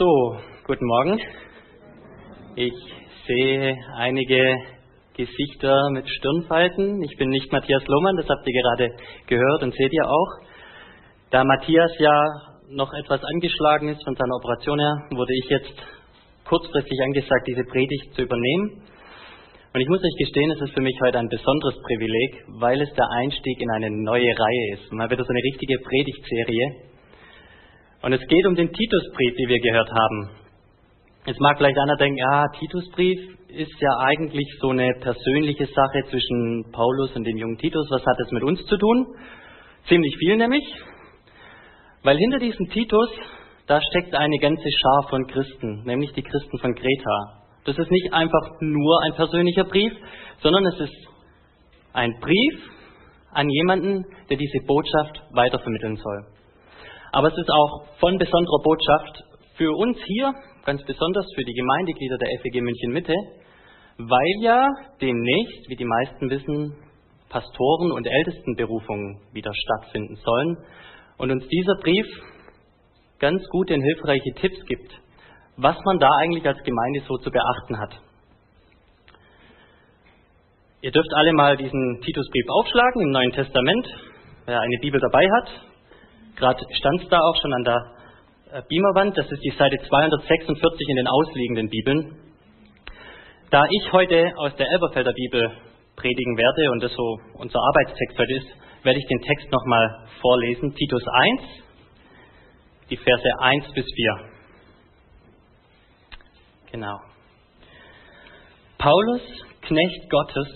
So, guten Morgen. Ich sehe einige Gesichter mit Stirnfalten. Ich bin nicht Matthias Lohmann, das habt ihr gerade gehört und seht ihr auch. Da Matthias ja noch etwas angeschlagen ist von seiner Operation her, wurde ich jetzt kurzfristig angesagt, diese Predigt zu übernehmen. Und ich muss euch gestehen, es ist für mich heute ein besonderes Privileg, weil es der Einstieg in eine neue Reihe ist. Mal wieder so eine richtige Predigtserie. Und es geht um den Titusbrief, wie wir gehört haben. Jetzt mag vielleicht einer denken, ja, Titusbrief ist ja eigentlich so eine persönliche Sache zwischen Paulus und dem jungen Titus. Was hat das mit uns zu tun? Ziemlich viel nämlich. Weil hinter diesem Titus, da steckt eine ganze Schar von Christen, nämlich die Christen von Kreta. Das ist nicht einfach nur ein persönlicher Brief, sondern es ist ein Brief an jemanden, der diese Botschaft weitervermitteln soll. Aber es ist auch von besonderer Botschaft für uns hier, ganz besonders für die Gemeindeglieder der FEG München Mitte, weil ja demnächst, wie die meisten wissen, Pastoren- und Ältestenberufungen wieder stattfinden sollen und uns dieser Brief ganz gute und hilfreiche Tipps gibt, was man da eigentlich als Gemeinde so zu beachten hat. Ihr dürft alle mal diesen Titusbrief aufschlagen im Neuen Testament, wer eine Bibel dabei hat. Gerade stand es da auch schon an der äh, Beamerwand, das ist die Seite 246 in den ausliegenden Bibeln. Da ich heute aus der Elberfelder Bibel predigen werde und das so unser Arbeitstext heute ist, werde ich den Text nochmal vorlesen. Titus 1, die Verse 1 bis 4. Genau. Paulus, Knecht Gottes,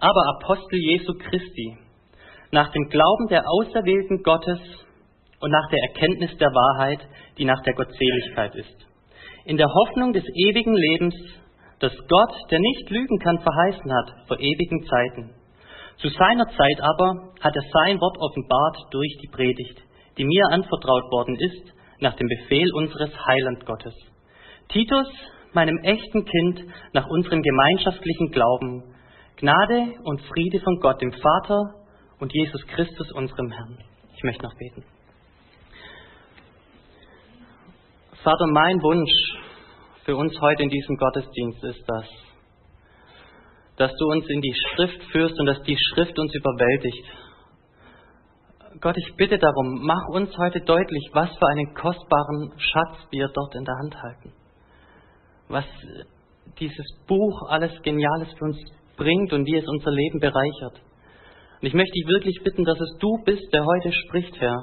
aber Apostel Jesu Christi, nach dem Glauben der Auserwählten Gottes und nach der Erkenntnis der Wahrheit, die nach der Gottseligkeit ist. In der Hoffnung des ewigen Lebens, das Gott, der nicht lügen kann, verheißen hat vor ewigen Zeiten. Zu seiner Zeit aber hat er sein Wort offenbart durch die Predigt, die mir anvertraut worden ist, nach dem Befehl unseres Heiland Gottes. Titus, meinem echten Kind, nach unserem gemeinschaftlichen Glauben, Gnade und Friede von Gott, dem Vater und Jesus Christus, unserem Herrn. Ich möchte noch beten. Vater, mein Wunsch für uns heute in diesem Gottesdienst ist das, dass du uns in die Schrift führst und dass die Schrift uns überwältigt. Gott, ich bitte darum, mach uns heute deutlich, was für einen kostbaren Schatz wir dort in der Hand halten. Was dieses Buch alles Geniales für uns bringt und wie es unser Leben bereichert. Und ich möchte dich wirklich bitten, dass es du bist, der heute spricht, Herr.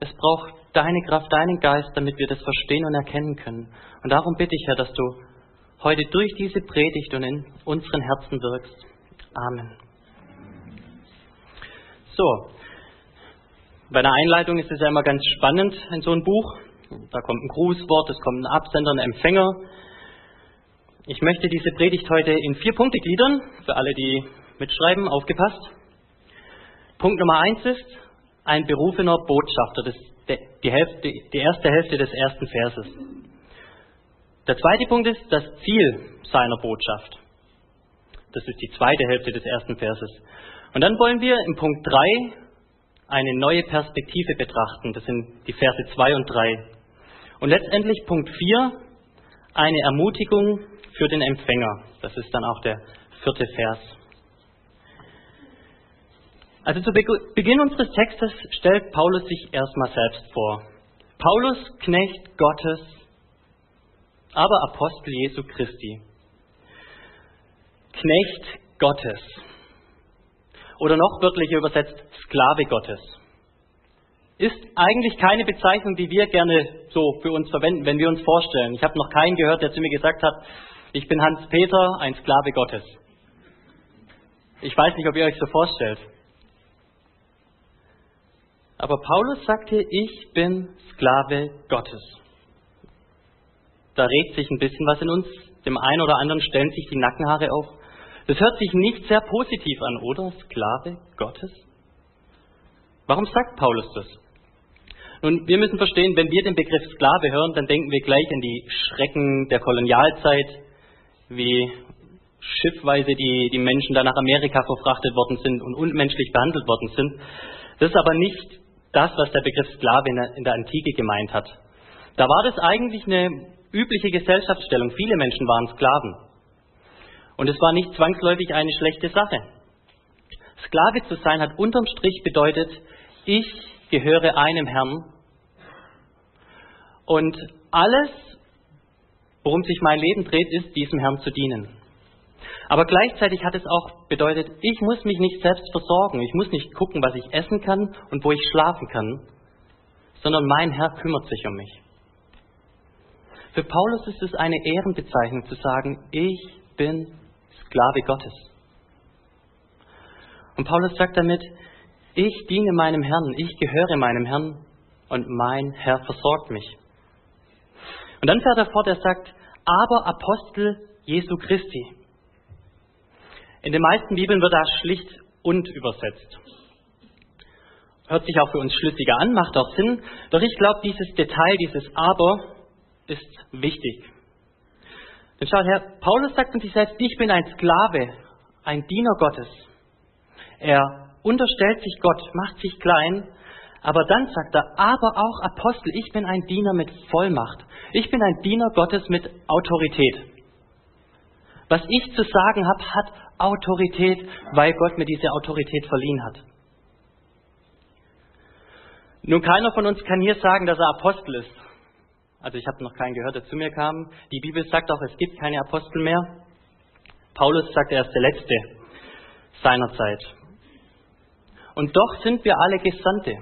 Es braucht deine Kraft, deinen Geist, damit wir das verstehen und erkennen können. Und darum bitte ich, Herr, dass du heute durch diese Predigt und in unseren Herzen wirkst. Amen. So, bei der Einleitung ist es ja immer ganz spannend in so ein Buch. Da kommt ein Grußwort, es kommt ein Absender, ein Empfänger. Ich möchte diese Predigt heute in vier Punkte gliedern, für alle, die mitschreiben, aufgepasst. Punkt Nummer eins ist ein berufener Botschafter. Das die, Hälfte, die erste Hälfte des ersten Verses. Der zweite Punkt ist das Ziel seiner Botschaft. Das ist die zweite Hälfte des ersten Verses. Und dann wollen wir im Punkt 3 eine neue Perspektive betrachten. Das sind die Verse 2 und 3. Und letztendlich Punkt 4, eine Ermutigung für den Empfänger. Das ist dann auch der vierte Vers. Also zu Beginn unseres Textes stellt Paulus sich erstmal selbst vor. Paulus, Knecht Gottes, aber Apostel Jesu Christi. Knecht Gottes. Oder noch wörtlicher übersetzt, Sklave Gottes. Ist eigentlich keine Bezeichnung, die wir gerne so für uns verwenden, wenn wir uns vorstellen. Ich habe noch keinen gehört, der zu mir gesagt hat, ich bin Hans Peter, ein Sklave Gottes. Ich weiß nicht, ob ihr euch so vorstellt. Aber Paulus sagte, ich bin Sklave Gottes. Da regt sich ein bisschen was in uns. Dem einen oder anderen stellen sich die Nackenhaare auf. Das hört sich nicht sehr positiv an, oder? Sklave Gottes? Warum sagt Paulus das? Nun, wir müssen verstehen, wenn wir den Begriff Sklave hören, dann denken wir gleich an die Schrecken der Kolonialzeit, wie schiffweise die, die Menschen da nach Amerika verfrachtet worden sind und unmenschlich behandelt worden sind. Das ist aber nicht das, was der Begriff Sklave in der, Antike gemeint hat. Da war das eigentlich eine übliche Gesellschaftsstellung. Viele Menschen waren Sklaven. Und es war nicht zwangsläufig eine schlechte Sache. Sklave zu sein hat unterm Strich bedeutet, ich gehöre einem Herrn und alles, worum sich mein Leben dreht, ist, diesem Herrn zu dienen. Aber gleichzeitig hat es auch bedeutet, ich muss mich nicht selbst versorgen, ich muss nicht gucken, was ich essen kann und wo ich schlafen kann, sondern mein Herr kümmert sich um mich. Für Paulus ist es eine Ehrenbezeichnung zu sagen, ich bin Sklave Gottes. Und Paulus sagt damit, ich diene meinem Herrn, ich gehöre meinem Herrn und mein Herr versorgt mich. Und dann fährt er fort, er sagt, aber Apostel Jesu Christi. In den meisten Bibeln wird da schlicht und übersetzt. Hört sich auch für uns schlüssiger an, macht auch Sinn. Doch ich glaube, dieses Detail, dieses Aber ist wichtig. Denn schaut her, Paulus sagt von sich selbst, ich bin ein Sklave, ein Diener Gottes. Er unterstellt sich Gott, macht sich klein, aber dann sagt er, aber auch Apostel, ich bin ein Diener mit Vollmacht. Ich bin ein Diener Gottes mit Autorität. Was ich zu sagen habe, hat Autorität, weil Gott mir diese Autorität verliehen hat. Nun, keiner von uns kann hier sagen, dass er Apostel ist. Also ich habe noch keinen gehört, der zu mir kam. Die Bibel sagt auch, es gibt keine Apostel mehr. Paulus sagt, er ist der Letzte seiner Zeit. Und doch sind wir alle Gesandte.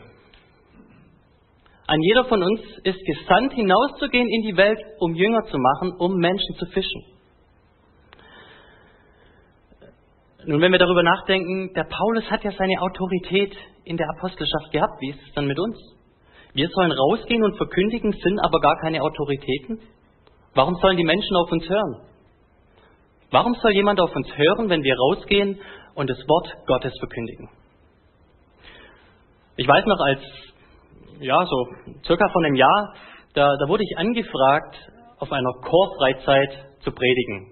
Ein jeder von uns ist gesandt, hinauszugehen in die Welt, um Jünger zu machen, um Menschen zu fischen. Nun, wenn wir darüber nachdenken, der Paulus hat ja seine Autorität in der Apostelschaft gehabt. Wie ist es dann mit uns? Wir sollen rausgehen und verkündigen, sind aber gar keine Autoritäten. Warum sollen die Menschen auf uns hören? Warum soll jemand auf uns hören, wenn wir rausgehen und das Wort Gottes verkündigen? Ich weiß noch, als ja, so circa vor einem Jahr, da, da wurde ich angefragt, auf einer Chorfreizeit zu predigen.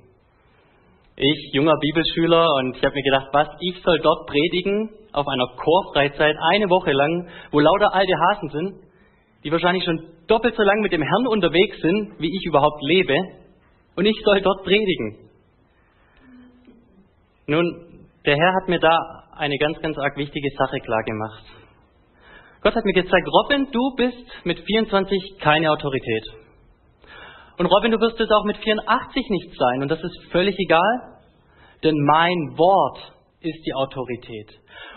Ich, junger Bibelschüler, und ich habe mir gedacht, was, ich soll dort predigen auf einer Chorfreizeit eine Woche lang, wo lauter alte Hasen sind, die wahrscheinlich schon doppelt so lang mit dem Herrn unterwegs sind, wie ich überhaupt lebe, und ich soll dort predigen. Nun, der Herr hat mir da eine ganz, ganz arg wichtige Sache klargemacht. Gott hat mir gezeigt, Robin, du bist mit 24 keine Autorität. Und Robin, du wirst es auch mit 84 nicht sein. Und das ist völlig egal, denn mein Wort ist die Autorität.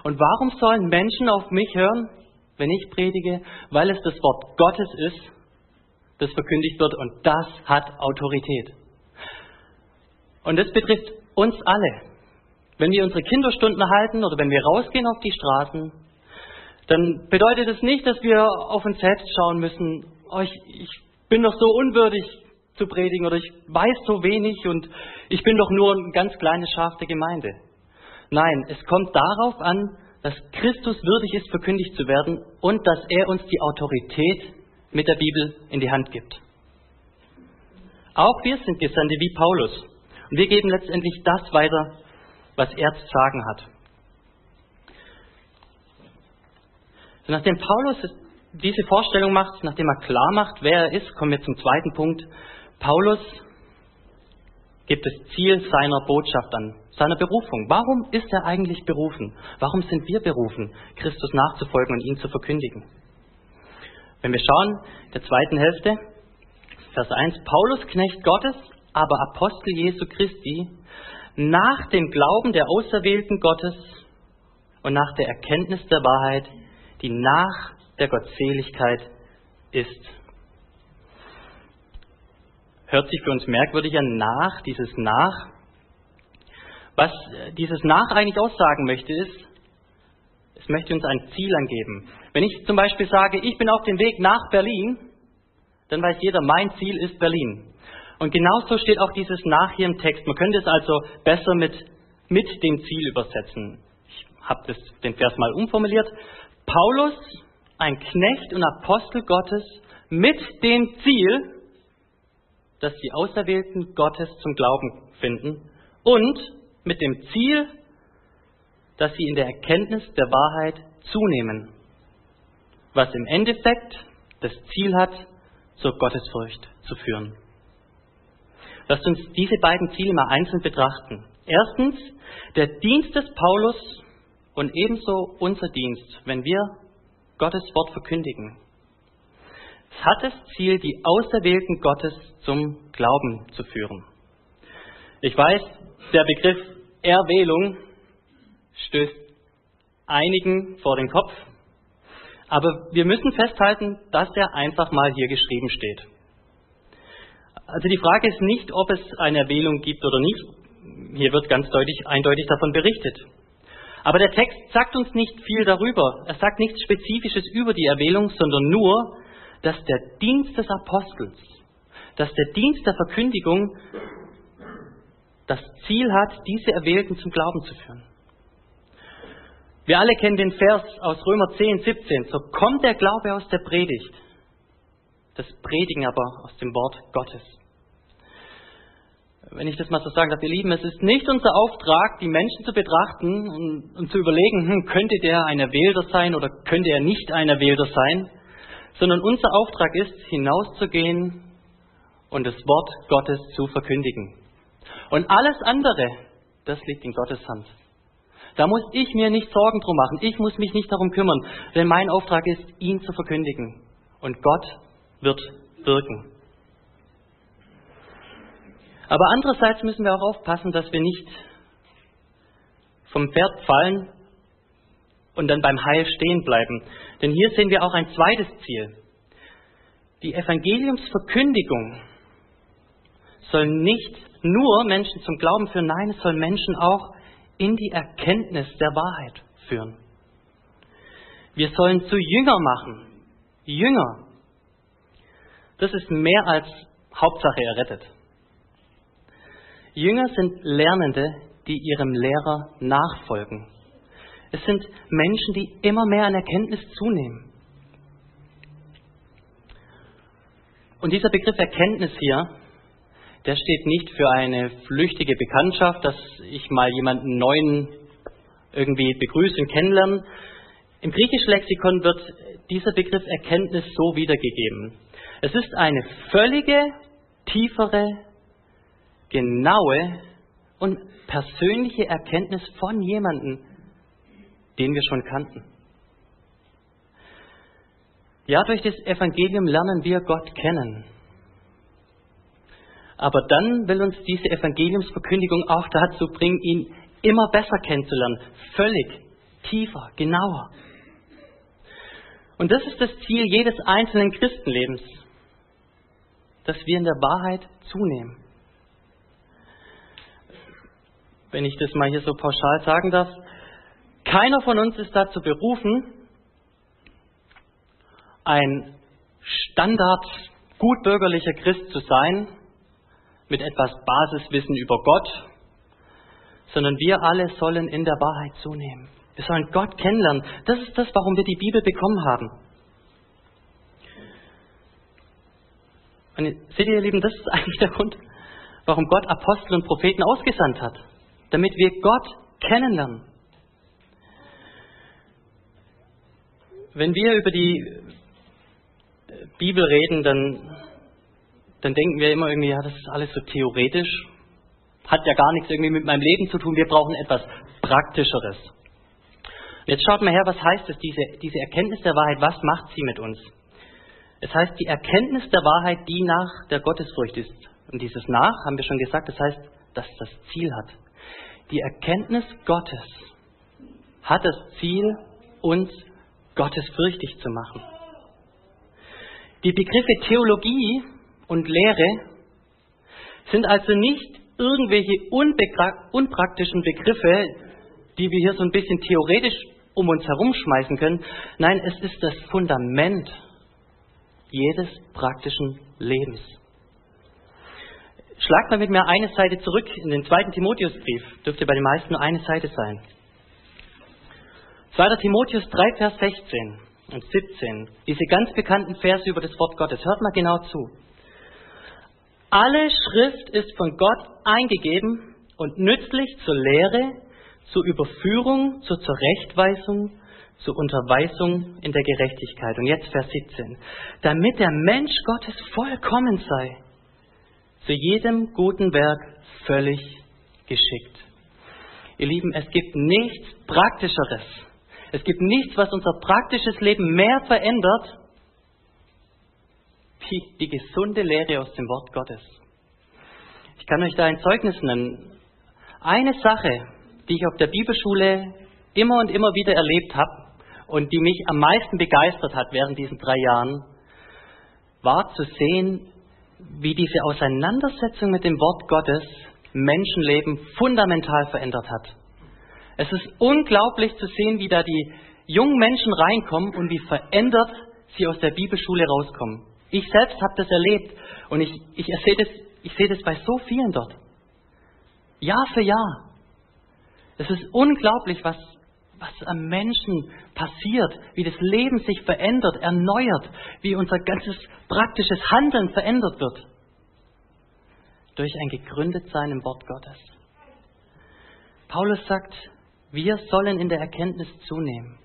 Und warum sollen Menschen auf mich hören, wenn ich predige? Weil es das Wort Gottes ist, das verkündigt wird und das hat Autorität. Und das betrifft uns alle. Wenn wir unsere Kinderstunden halten oder wenn wir rausgehen auf die Straßen, dann bedeutet es nicht, dass wir auf uns selbst schauen müssen, oh, ich, ich bin doch so unwürdig zu predigen oder ich weiß so wenig und ich bin doch nur ein ganz kleines Schaf der Gemeinde. Nein, es kommt darauf an, dass Christus würdig ist, verkündigt zu werden und dass er uns die Autorität mit der Bibel in die Hand gibt. Auch wir sind Gesandte wie Paulus und wir geben letztendlich das weiter, was er zu sagen hat. Nachdem Paulus diese Vorstellung macht, nachdem er klar macht, wer er ist, kommen wir zum zweiten Punkt. Paulus gibt das Ziel seiner Botschaft an, seiner Berufung. Warum ist er eigentlich berufen? Warum sind wir berufen, Christus nachzufolgen und ihn zu verkündigen? Wenn wir schauen, der zweiten Hälfte, Vers 1, Paulus, Knecht Gottes, aber Apostel Jesu Christi, nach dem Glauben der Auserwählten Gottes und nach der Erkenntnis der Wahrheit, die nach der Gottseligkeit ist. Hört sich für uns merkwürdig an, nach, dieses nach. Was dieses nach eigentlich aussagen möchte, ist, es möchte uns ein Ziel angeben. Wenn ich zum Beispiel sage, ich bin auf dem Weg nach Berlin, dann weiß jeder, mein Ziel ist Berlin. Und genauso steht auch dieses nach hier im Text. Man könnte es also besser mit, mit dem Ziel übersetzen. Ich habe den Vers mal umformuliert. Paulus, ein Knecht und Apostel Gottes, mit dem Ziel, dass die Auserwählten Gottes zum Glauben finden und mit dem Ziel, dass sie in der Erkenntnis der Wahrheit zunehmen, was im Endeffekt das Ziel hat, zur Gottesfurcht zu führen. Lasst uns diese beiden Ziele mal einzeln betrachten. Erstens, der Dienst des Paulus und ebenso unser Dienst, wenn wir Gottes Wort verkündigen. Es hat das Ziel, die Auserwählten Gottes zum Glauben zu führen. Ich weiß, der Begriff Erwählung stößt einigen vor den Kopf, aber wir müssen festhalten, dass er einfach mal hier geschrieben steht. Also die Frage ist nicht, ob es eine Erwählung gibt oder nicht. Hier wird ganz deutlich, eindeutig davon berichtet. Aber der Text sagt uns nicht viel darüber. Er sagt nichts Spezifisches über die Erwählung, sondern nur, dass der Dienst des Apostels, dass der Dienst der Verkündigung das Ziel hat, diese Erwählten zum Glauben zu führen. Wir alle kennen den Vers aus Römer 10, 17. So kommt der Glaube aus der Predigt, das Predigen aber aus dem Wort Gottes. Wenn ich das mal so sagen darf, ihr Lieben, es ist nicht unser Auftrag, die Menschen zu betrachten und, und zu überlegen, hm, könnte der ein Erwählter sein oder könnte er nicht ein Erwählter sein, sondern unser Auftrag ist, hinauszugehen und das Wort Gottes zu verkündigen. Und alles andere, das liegt in Gottes Hand. Da muss ich mir nicht Sorgen drum machen. Ich muss mich nicht darum kümmern, denn mein Auftrag ist, ihn zu verkündigen. Und Gott wird wirken. Aber andererseits müssen wir auch aufpassen, dass wir nicht vom Pferd fallen und dann beim Heil stehen bleiben. Denn hier sehen wir auch ein zweites Ziel. Die Evangeliumsverkündigung soll nicht nur Menschen zum Glauben führen, nein, es soll Menschen auch in die Erkenntnis der Wahrheit führen. Wir sollen zu Jünger machen. Jünger. Das ist mehr als Hauptsache errettet. Jünger sind Lernende, die ihrem Lehrer nachfolgen. Es sind Menschen, die immer mehr an Erkenntnis zunehmen. Und dieser Begriff Erkenntnis hier, der steht nicht für eine flüchtige Bekanntschaft, dass ich mal jemanden neuen irgendwie begrüße und kennenlerne. Im griechischen Lexikon wird dieser Begriff Erkenntnis so wiedergegeben. Es ist eine völlige, tiefere, genaue und persönliche Erkenntnis von jemandem, den wir schon kannten. Ja, durch das Evangelium lernen wir Gott kennen. Aber dann will uns diese Evangeliumsverkündigung auch dazu bringen, ihn immer besser kennenzulernen. Völlig tiefer, genauer. Und das ist das Ziel jedes einzelnen Christenlebens, dass wir in der Wahrheit zunehmen. Wenn ich das mal hier so pauschal sagen darf, keiner von uns ist dazu berufen, ein Standard gutbürgerlicher Christ zu sein, mit etwas Basiswissen über Gott, sondern wir alle sollen in der Wahrheit zunehmen. Wir sollen Gott kennenlernen. Das ist das, warum wir die Bibel bekommen haben. Und seht ihr, ihr Lieben, das ist eigentlich der Grund, warum Gott Apostel und Propheten ausgesandt hat. Damit wir Gott kennenlernen. Wenn wir über die Bibel reden, dann dann denken wir immer irgendwie, ja, das ist alles so theoretisch, hat ja gar nichts irgendwie mit meinem Leben zu tun, wir brauchen etwas Praktischeres. Jetzt schaut mal her, was heißt es, diese, diese Erkenntnis der Wahrheit, was macht sie mit uns? Es heißt, die Erkenntnis der Wahrheit, die nach der Gottesfurcht ist. Und dieses nach, haben wir schon gesagt, das heißt, dass das Ziel hat. Die Erkenntnis Gottes hat das Ziel, uns gottesfürchtig zu machen. Die Begriffe Theologie und Lehre sind also nicht irgendwelche unpraktischen Begriffe, die wir hier so ein bisschen theoretisch um uns herumschmeißen können. Nein, es ist das Fundament jedes praktischen Lebens. Schlagt mal mit mir eine Seite zurück in den zweiten Timotheusbrief. Dürfte bei den meisten nur eine Seite sein. 2. Timotheus 3, Vers 16 und 17. Diese ganz bekannten Verse über das Wort Gottes. Hört mal genau zu. Alle Schrift ist von Gott eingegeben und nützlich zur Lehre, zur Überführung, zur Zurechtweisung, zur Unterweisung in der Gerechtigkeit. Und jetzt Vers 17. Damit der Mensch Gottes vollkommen sei, zu jedem guten Werk völlig geschickt. Ihr Lieben, es gibt nichts Praktischeres. Es gibt nichts, was unser praktisches Leben mehr verändert, wie die gesunde Lehre aus dem Wort Gottes. Ich kann euch da ein Zeugnis nennen. Eine Sache, die ich auf der Bibelschule immer und immer wieder erlebt habe und die mich am meisten begeistert hat während diesen drei Jahren, war zu sehen, wie diese Auseinandersetzung mit dem Wort Gottes Menschenleben fundamental verändert hat. Es ist unglaublich zu sehen, wie da die jungen Menschen reinkommen und wie verändert sie aus der Bibelschule rauskommen. Ich selbst habe das erlebt und ich, ich, sehe das, ich das bei so vielen dort. Jahr für Jahr. Es ist unglaublich, was, was am Menschen passiert, wie das Leben sich verändert, erneuert, wie unser ganzes praktisches Handeln verändert wird. Durch ein Gegründetsein im Wort Gottes. Paulus sagt, wir sollen in der Erkenntnis zunehmen.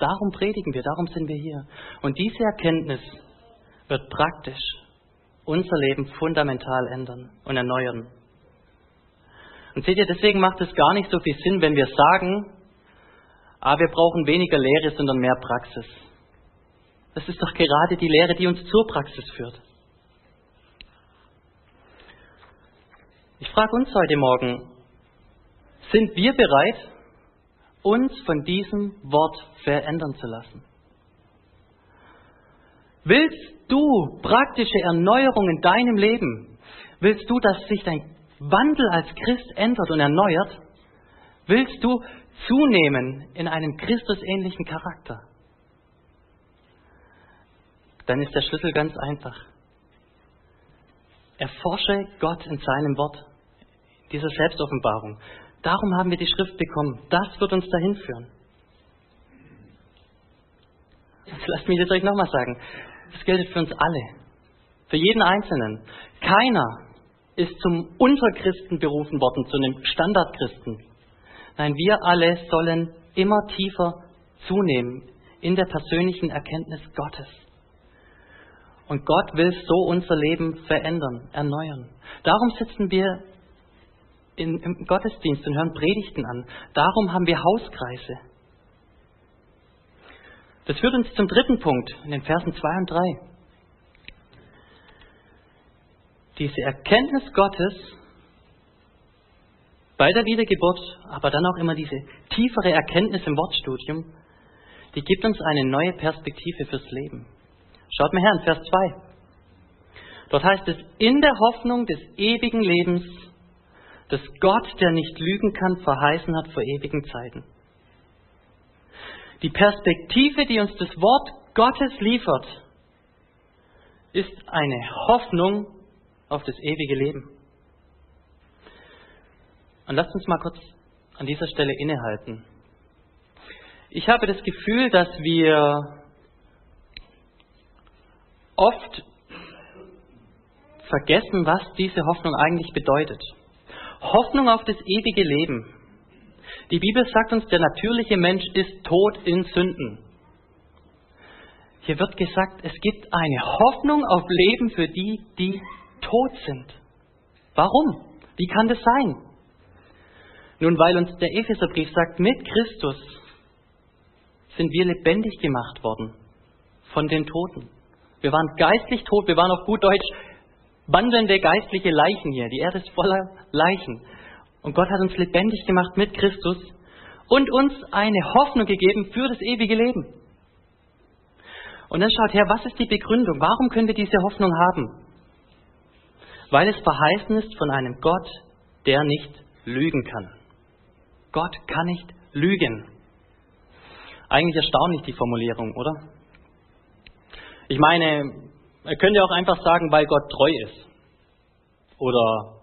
Darum predigen wir, darum sind wir hier. Und diese Erkenntnis wird praktisch unser Leben fundamental ändern und erneuern. Und seht ihr, deswegen macht es gar nicht so viel Sinn, wenn wir sagen, ah, wir brauchen weniger Lehre, sondern mehr Praxis. Das ist doch gerade die Lehre, die uns zur Praxis führt. Ich frage uns heute Morgen, sind wir bereit, uns von diesem Wort verändern zu lassen? Willst du praktische Erneuerung in deinem Leben? Willst du, dass sich dein Wandel als Christ ändert und erneuert? Willst du zunehmen in einem Christusähnlichen Charakter? Dann ist der Schlüssel ganz einfach. Erforsche Gott in seinem Wort, dieser Selbstoffenbarung. Darum haben wir die Schrift bekommen. Das wird uns dahin führen. Lasst mich das euch nochmal sagen. Das gilt für uns alle. Für jeden Einzelnen. Keiner ist zum Unterchristen berufen worden, zu einem Standardchristen. Nein, wir alle sollen immer tiefer zunehmen in der persönlichen Erkenntnis Gottes. Und Gott will so unser Leben verändern, erneuern. Darum sitzen wir in, im Gottesdienst und hören Predigten an. Darum haben wir Hauskreise. Das führt uns zum dritten Punkt in den Versen 2 und 3. Diese Erkenntnis Gottes bei der Wiedergeburt, aber dann auch immer diese tiefere Erkenntnis im Wortstudium, die gibt uns eine neue Perspektive fürs Leben. Schaut mal her in Vers 2. Dort heißt es, in der Hoffnung des ewigen Lebens, das Gott, der nicht lügen kann, verheißen hat vor ewigen Zeiten. Die Perspektive, die uns das Wort Gottes liefert, ist eine Hoffnung auf das ewige Leben. Und lasst uns mal kurz an dieser Stelle innehalten. Ich habe das Gefühl, dass wir oft vergessen, was diese Hoffnung eigentlich bedeutet. Hoffnung auf das ewige Leben. Die Bibel sagt uns, der natürliche Mensch ist tot in Sünden. Hier wird gesagt, es gibt eine Hoffnung auf Leben für die, die tot sind. Warum? Wie kann das sein? Nun, weil uns der Epheserbrief sagt, mit Christus sind wir lebendig gemacht worden von den Toten. Wir waren geistlich tot, wir waren auf gut Deutsch wandelnde geistliche Leichen hier. Die Erde ist voller Leichen. Und Gott hat uns lebendig gemacht mit Christus und uns eine Hoffnung gegeben für das ewige Leben. Und dann schaut her, was ist die Begründung? Warum können wir diese Hoffnung haben? Weil es verheißen ist von einem Gott, der nicht lügen kann. Gott kann nicht lügen. Eigentlich erstaunlich die Formulierung, oder? Ich meine, er könnte auch einfach sagen, weil Gott treu ist. Oder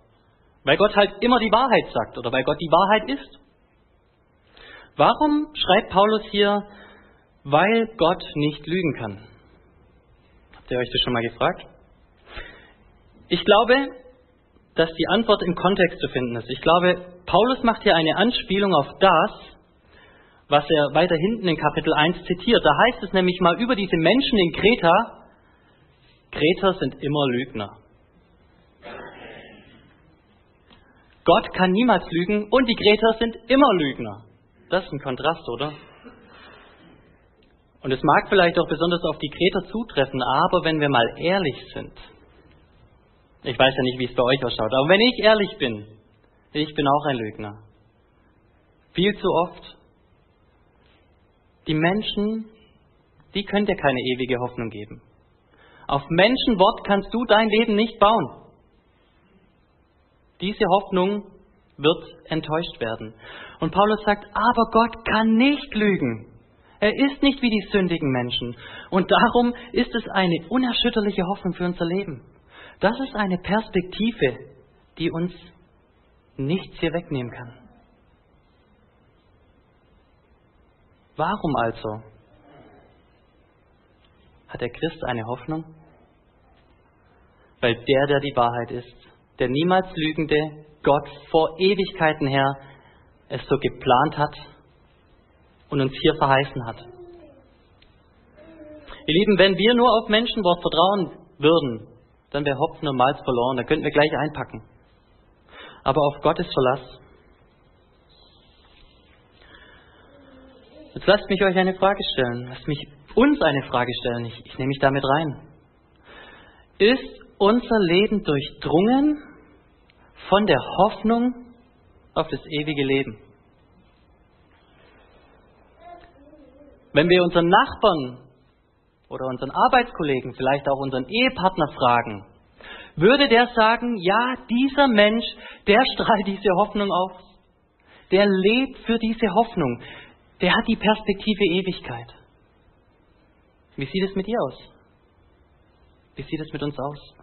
weil Gott halt immer die Wahrheit sagt oder weil Gott die Wahrheit ist. Warum schreibt Paulus hier, weil Gott nicht lügen kann? Habt ihr euch das schon mal gefragt? Ich glaube, dass die Antwort im Kontext zu finden ist. Ich glaube, Paulus macht hier eine Anspielung auf das, was er weiter hinten in Kapitel 1 zitiert. Da heißt es nämlich mal über diese Menschen in Kreta, Kreter sind immer Lügner. Gott kann niemals lügen und die Kreter sind immer Lügner. Das ist ein Kontrast, oder? Und es mag vielleicht auch besonders auf die Kreter zutreffen, aber wenn wir mal ehrlich sind, ich weiß ja nicht, wie es bei euch ausschaut, aber wenn ich ehrlich bin, ich bin auch ein Lügner. Viel zu oft. Die Menschen, die können dir keine ewige Hoffnung geben. Auf Menschenwort kannst du dein Leben nicht bauen. Diese Hoffnung wird enttäuscht werden. Und Paulus sagt, aber Gott kann nicht lügen. Er ist nicht wie die sündigen Menschen. Und darum ist es eine unerschütterliche Hoffnung für unser Leben. Das ist eine Perspektive, die uns nichts hier wegnehmen kann. Warum also hat der Christ eine Hoffnung? Weil der, der die Wahrheit ist, der niemals lügende Gott vor Ewigkeiten her es so geplant hat und uns hier verheißen hat. Ihr Lieben, wenn wir nur auf Menschenwort vertrauen würden, dann wäre Hopfen und Malz verloren, dann könnten wir gleich einpacken. Aber auf Gottes Verlass. Jetzt lasst mich euch eine Frage stellen. Lasst mich uns eine Frage stellen. Ich, ich nehme mich damit rein. Ist unser Leben durchdrungen von der Hoffnung auf das ewige Leben? Wenn wir unseren Nachbarn oder unseren Arbeitskollegen, vielleicht auch unseren Ehepartner fragen, würde der sagen, ja, dieser Mensch, der strahlt diese Hoffnung auf. Der lebt für diese Hoffnung. Der hat die Perspektive Ewigkeit. Wie sieht es mit dir aus? Wie sieht es mit uns aus?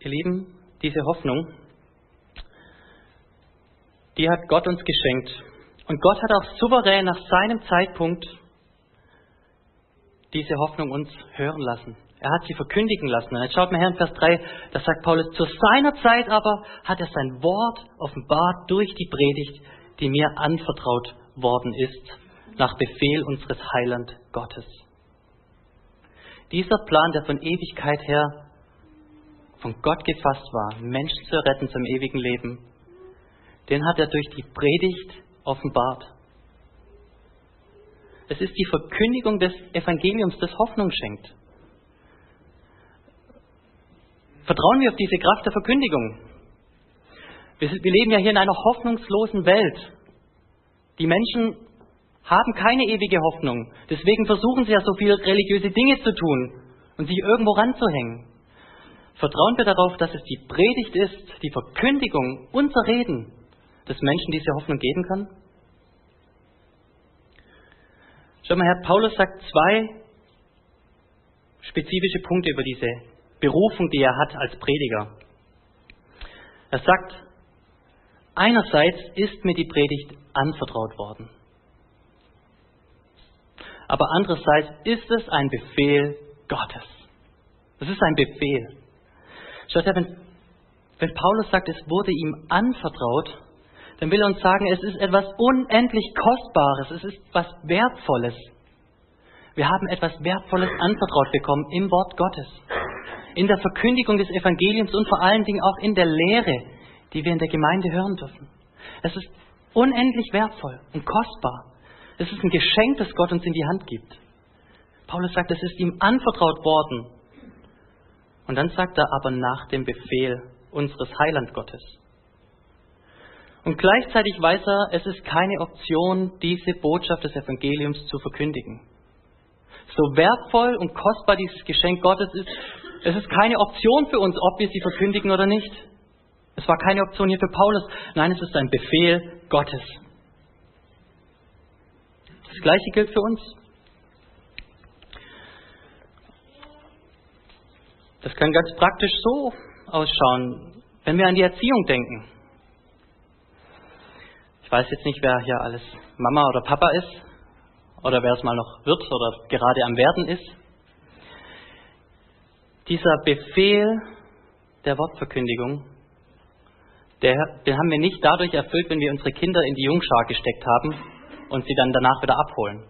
Ihr Lieben, diese Hoffnung, die hat Gott uns geschenkt. Und Gott hat auch souverän nach seinem Zeitpunkt diese Hoffnung uns hören lassen. Er hat sie verkündigen lassen. Und jetzt schaut mal her in Vers 3, da sagt Paulus, zu seiner Zeit aber hat er sein Wort offenbart durch die Predigt, die mir anvertraut worden ist, nach Befehl unseres Heiland Gottes. Dieser Plan, der von Ewigkeit her von Gott gefasst war, Menschen zu retten zum ewigen Leben, den hat er durch die Predigt offenbart. Es ist die Verkündigung des Evangeliums, das Hoffnung schenkt. Vertrauen wir auf diese Kraft der Verkündigung. Wir, leben ja hier in einer hoffnungslosen Welt. Die Menschen haben keine ewige Hoffnung. Deswegen versuchen sie ja so viele religiöse Dinge zu tun und sich irgendwo ranzuhängen. Vertrauen wir darauf, dass es die Predigt ist, die Verkündigung, unser Reden, das Menschen diese Hoffnung geben kann? Schau mal her, Paulus sagt zwei spezifische Punkte über diese Berufung, die er hat als Prediger. Er sagt, einerseits ist mir die Predigt anvertraut worden, aber andererseits ist es ein Befehl Gottes. Es ist ein Befehl. Schaut her, wenn, wenn Paulus sagt, es wurde ihm anvertraut, dann will er uns sagen, es ist etwas unendlich Kostbares, es ist was Wertvolles. Wir haben etwas Wertvolles anvertraut bekommen im Wort Gottes, in der Verkündigung des Evangeliums und vor allen Dingen auch in der Lehre, die wir in der Gemeinde hören dürfen. Es ist unendlich wertvoll und kostbar. Es ist ein Geschenk, das Gott uns in die Hand gibt. Paulus sagt, es ist ihm anvertraut worden. Und dann sagt er aber nach dem Befehl unseres Heiland Gottes. Und gleichzeitig weiß er, es ist keine Option, diese Botschaft des Evangeliums zu verkündigen. So wertvoll und kostbar dieses Geschenk Gottes ist, es ist keine Option für uns, ob wir sie verkündigen oder nicht. Es war keine Option hier für Paulus. Nein, es ist ein Befehl Gottes. Das Gleiche gilt für uns. Das kann ganz praktisch so ausschauen, wenn wir an die Erziehung denken. Ich weiß jetzt nicht, wer hier alles Mama oder Papa ist oder wer es mal noch wird oder gerade am Werden ist. Dieser Befehl der Wortverkündigung, der, den haben wir nicht dadurch erfüllt, wenn wir unsere Kinder in die Jungschar gesteckt haben und sie dann danach wieder abholen.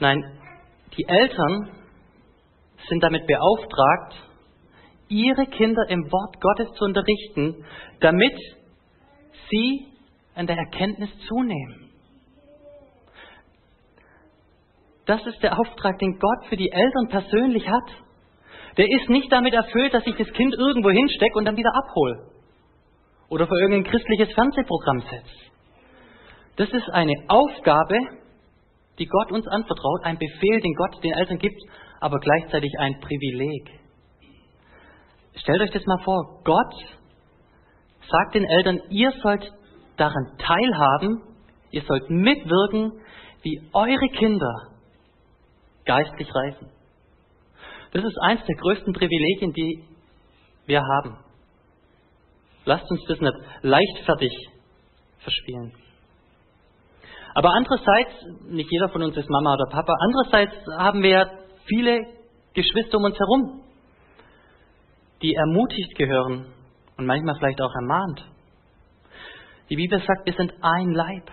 Nein, die Eltern sind damit beauftragt, ihre Kinder im Wort Gottes zu unterrichten, damit sie an der Erkenntnis zunehmen. Das ist der Auftrag, den Gott für die Eltern persönlich hat. Der ist nicht damit erfüllt, dass ich das Kind irgendwo hinstecke und dann wieder abhole. Oder vor irgendein christliches Fernsehprogramm setze. Das ist eine Aufgabe, die Gott uns anvertraut, ein Befehl, den Gott den Eltern gibt, aber gleichzeitig ein Privileg. Stellt euch das mal vor, Gott sagt den Eltern, ihr sollt daran teilhaben, ihr sollt mitwirken, wie eure Kinder geistlich reifen. Das ist eins der größten Privilegien, die wir haben. Lasst uns das nicht leichtfertig verspielen. Aber andererseits, nicht jeder von uns ist Mama oder Papa, andererseits haben wir viele Geschwister um uns herum, die ermutigt gehören und manchmal vielleicht auch ermahnt. Die Bibel sagt, wir sind ein Leib.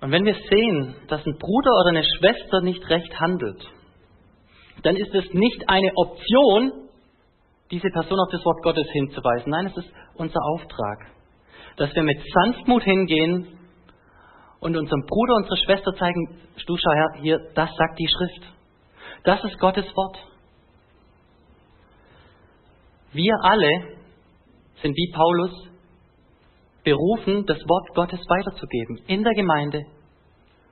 Und wenn wir sehen, dass ein Bruder oder eine Schwester nicht recht handelt, dann ist es nicht eine Option, diese Person auf das Wort Gottes hinzuweisen. Nein, es ist unser Auftrag, dass wir mit Sanftmut hingehen und unserem Bruder, unserer Schwester zeigen, du schau her, hier, das sagt die Schrift. Das ist Gottes Wort. Wir alle sind wie Paulus berufen, das Wort Gottes weiterzugeben in der Gemeinde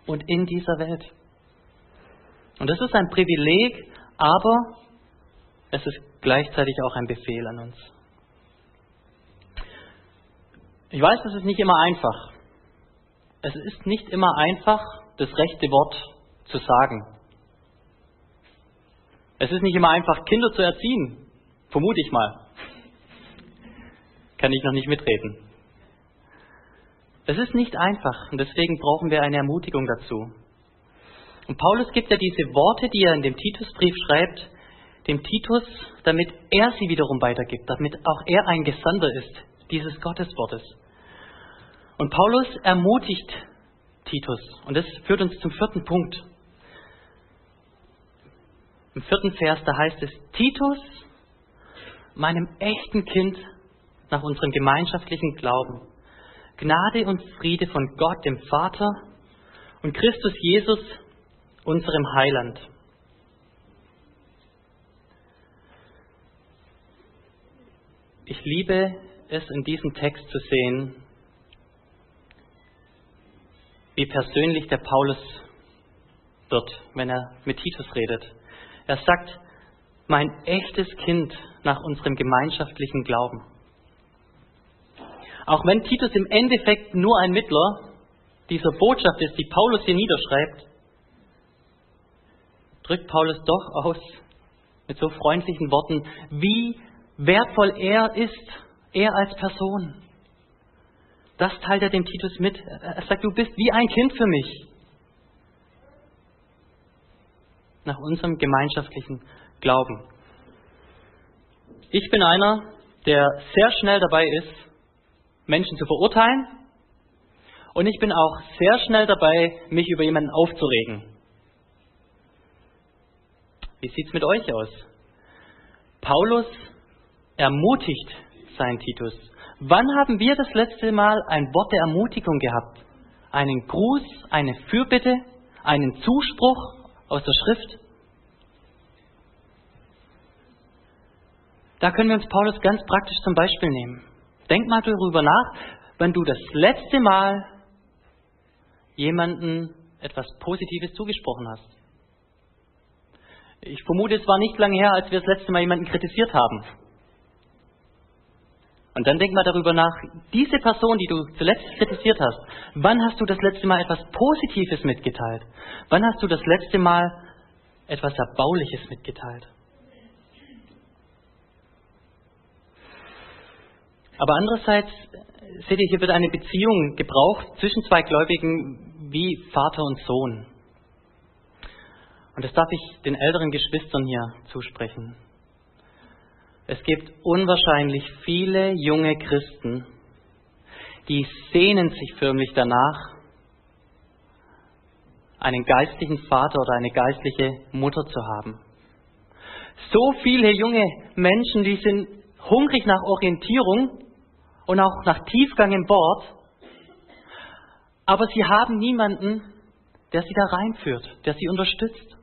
und in dieser Welt. Und das ist ein Privileg, aber es ist gleichzeitig auch ein Befehl an uns. Ich weiß, es ist nicht immer einfach. Es ist nicht immer einfach, das rechte Wort zu sagen. Es ist nicht immer einfach, Kinder zu erziehen, vermute ich mal. Kann ich noch nicht mitreden. Es ist nicht einfach und deswegen brauchen wir eine Ermutigung dazu. Und Paulus gibt ja diese Worte, die er in dem Titusbrief schreibt, dem Titus, damit er sie wiederum weitergibt, damit auch er ein Gesandter ist dieses Gotteswortes. Und Paulus ermutigt Titus und das führt uns zum vierten Punkt. Im vierten Vers, da heißt es, Titus, meinem echten Kind nach unserem gemeinschaftlichen Glauben, Gnade und Friede von Gott, dem Vater und Christus Jesus, unserem Heiland. Ich liebe es in diesem Text zu sehen, wie persönlich der Paulus wird, wenn er mit Titus redet. Er sagt, mein echtes Kind nach unserem gemeinschaftlichen Glauben. Auch wenn Titus im Endeffekt nur ein Mittler dieser Botschaft ist, die Paulus hier niederschreibt, drückt Paulus doch aus mit so freundlichen Worten, wie wertvoll er ist, er als Person. Das teilt er dem Titus mit. Er sagt, du bist wie ein Kind für mich. Nach unserem gemeinschaftlichen Glauben. Ich bin einer, der sehr schnell dabei ist, Menschen zu verurteilen. Und ich bin auch sehr schnell dabei, mich über jemanden aufzuregen. Wie sieht es mit euch aus? Paulus ermutigt seinen Titus. Wann haben wir das letzte Mal ein Wort der Ermutigung gehabt? Einen Gruß, eine Fürbitte, einen Zuspruch aus der Schrift? Da können wir uns Paulus ganz praktisch zum Beispiel nehmen. Denk mal darüber nach, wenn du das letzte Mal jemanden etwas Positives zugesprochen hast. Ich vermute, es war nicht lange her, als wir das letzte Mal jemanden kritisiert haben. Und dann denk mal darüber nach, diese Person, die du zuletzt kritisiert hast, wann hast du das letzte Mal etwas Positives mitgeteilt? Wann hast du das letzte Mal etwas Erbauliches mitgeteilt? Aber andererseits, seht ihr, hier wird eine Beziehung gebraucht zwischen zwei Gläubigen wie Vater und Sohn. Und das darf ich den älteren Geschwistern hier zusprechen. Es gibt unwahrscheinlich viele junge Christen, die sehnen sich förmlich danach, einen geistlichen Vater oder eine geistliche Mutter zu haben. So viele junge Menschen, die sind hungrig nach Orientierung und auch nach Tiefgang im Wort, aber sie haben niemanden, der sie da reinführt, der sie unterstützt.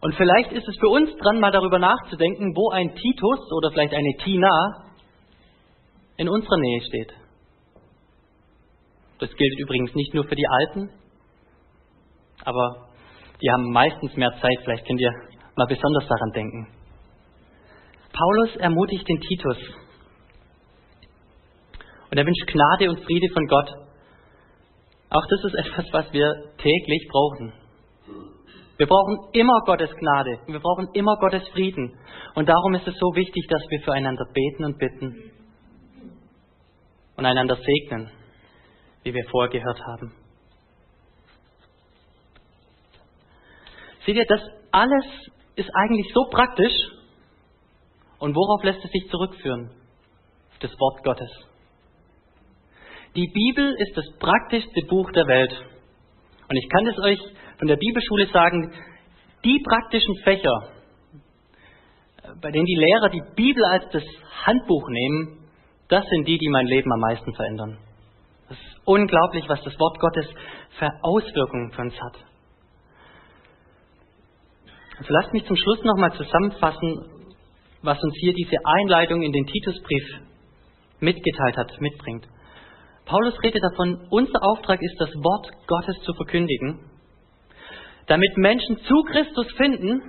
Und vielleicht ist es für uns dran, mal darüber nachzudenken, wo ein Titus oder vielleicht eine Tina in unserer Nähe steht. Das gilt übrigens nicht nur für die Alten, aber die haben meistens mehr Zeit. Vielleicht könnt ihr mal besonders daran denken. Paulus ermutigt den Titus und er wünscht Gnade und Friede von Gott. Auch das ist etwas, was wir täglich brauchen. Wir brauchen immer Gottes Gnade. Wir brauchen immer Gottes Frieden. Und darum ist es so wichtig, dass wir füreinander beten und bitten und einander segnen, wie wir vorher gehört haben. Seht ihr, das alles ist eigentlich so praktisch. Und worauf lässt es sich zurückführen? Das Wort Gottes. Die Bibel ist das praktischste Buch der Welt. Und ich kann es euch von der Bibelschule sagen, die praktischen Fächer, bei denen die Lehrer die Bibel als das Handbuch nehmen, das sind die, die mein Leben am meisten verändern. Es ist unglaublich, was das Wort Gottes für Auswirkungen für uns hat. Also lasst mich zum Schluss nochmal zusammenfassen, was uns hier diese Einleitung in den Titusbrief mitgeteilt hat, mitbringt. Paulus redet davon, unser Auftrag ist, das Wort Gottes zu verkündigen, damit Menschen zu Christus finden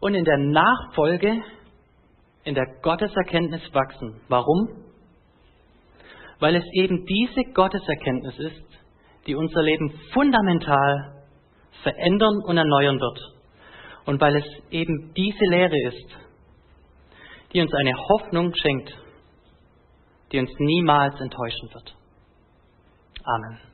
und in der Nachfolge, in der Gotteserkenntnis wachsen. Warum? Weil es eben diese Gotteserkenntnis ist, die unser Leben fundamental verändern und erneuern wird. Und weil es eben diese Lehre ist, die uns eine Hoffnung schenkt die uns niemals enttäuschen wird. Amen.